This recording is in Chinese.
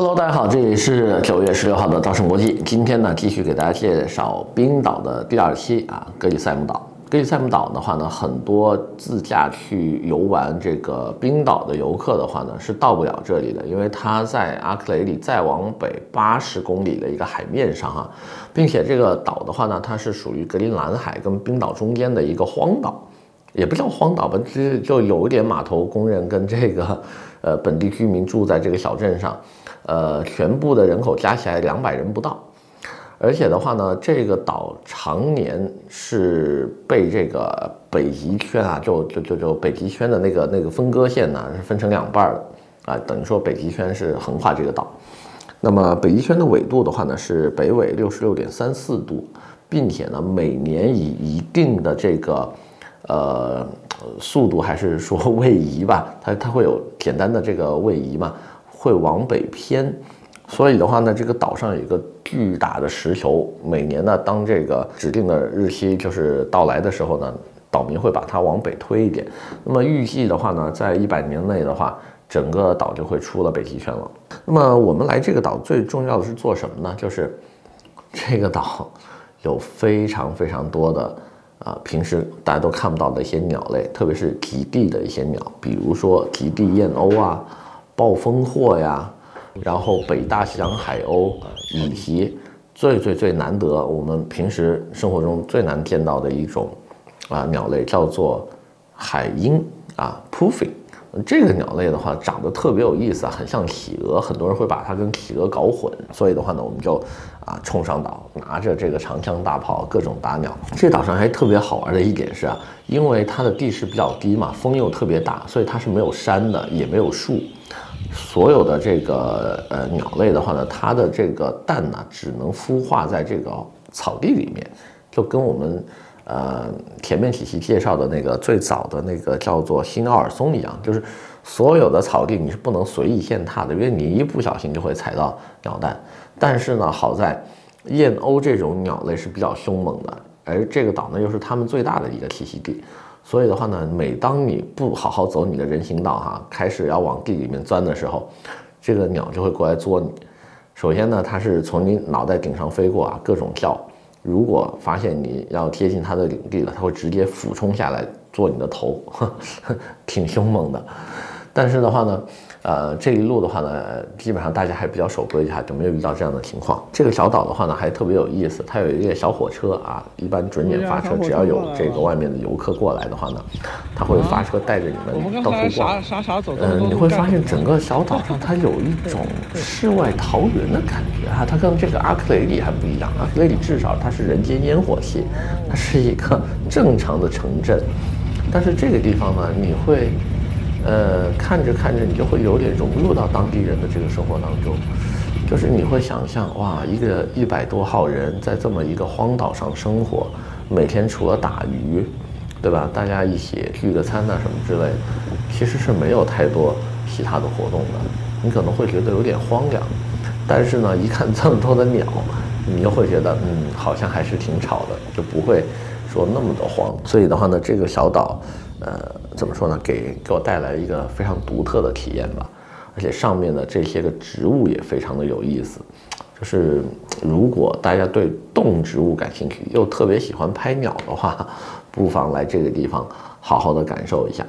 Hello，大家好，这里是九月十六号的稻盛国际。今天呢，继续给大家介绍冰岛的第二期啊，格里塞姆岛。格里塞姆岛的话呢，很多自驾去游玩这个冰岛的游客的话呢，是到不了这里的，因为它在阿克雷里再往北八十公里的一个海面上哈，并且这个岛的话呢，它是属于格陵兰海跟冰岛中间的一个荒岛，也不叫荒岛吧，就就有一点码头工人跟这个呃本地居民住在这个小镇上，呃，全部的人口加起来两百人不到。而且的话呢，这个岛常年是被这个北极圈啊，就就就就北极圈的那个那个分割线呢，是分成两半的啊，等于说北极圈是横跨这个岛。那么北极圈的纬度的话呢，是北纬六十六点三四度，并且呢，每年以一定的这个呃速度还是说 位移吧，它它会有简单的这个位移嘛，会往北偏。所以的话呢，这个岛上有一个巨大的石球，每年呢，当这个指定的日期就是到来的时候呢，岛民会把它往北推一点。那么预计的话呢，在一百年内的话，整个岛就会出了北极圈了。那么我们来这个岛最重要的是做什么呢？就是这个岛有非常非常多的啊，平时大家都看不到的一些鸟类，特别是极地的一些鸟，比如说极地燕鸥啊、暴风货呀。然后北大西洋海鸥，以及最最最难得，我们平时生活中最难见到的一种啊鸟类，叫做海鹰啊，puffin。这个鸟类的话，长得特别有意思啊，很像企鹅，很多人会把它跟企鹅搞混。所以的话呢，我们就啊冲上岛，拿着这个长枪大炮，各种打鸟。这岛上还特别好玩的一点是啊，因为它的地势比较低嘛，风又特别大，所以它是没有山的，也没有树。所有的这个呃鸟类的话呢，它的这个蛋呢，只能孵化在这个草地里面，就跟我们呃前面几期介绍的那个最早的那个叫做新奥尔松一样，就是所有的草地你是不能随意践踏的，因为你一不小心就会踩到鸟蛋。但是呢，好在燕鸥这种鸟类是比较凶猛的，而这个岛呢又是它们最大的一个栖息地。所以的话呢，每当你不好好走你的人行道哈，开始要往地里面钻的时候，这个鸟就会过来捉你。首先呢，它是从你脑袋顶上飞过啊，各种叫。如果发现你要贴近它的领地了，它会直接俯冲下来做你的头，呵呵，挺凶猛的。但是的话呢。呃，这一路的话呢，基本上大家还比较守规矩，哈，就没有遇到这样的情况。这个小岛的话呢，还特别有意思，它有一个小火车啊，一般准点发车，只要有这个外面的游客过来的话呢，它会发车带着你们到处逛。嗯、呃，你会发现整个小岛上它有一种世外桃源的感觉啊，它跟这个阿克雷里还不一样，阿克雷里至少它是人间烟火气，它是一个正常的城镇，但是这个地方呢，你会。呃，看着看着，你就会有点融入到当地人的这个生活当中，就是你会想象，哇，一个一百多号人在这么一个荒岛上生活，每天除了打鱼，对吧？大家一起聚个餐呐什么之类，其实是没有太多其他的活动的。你可能会觉得有点荒凉，但是呢，一看这么多的鸟，你又会觉得，嗯，好像还是挺吵的，就不会说那么的荒。所以的话呢，这个小岛。呃，怎么说呢？给给我带来一个非常独特的体验吧，而且上面的这些个植物也非常的有意思。就是如果大家对动植物感兴趣，又特别喜欢拍鸟的话，不妨来这个地方好好的感受一下。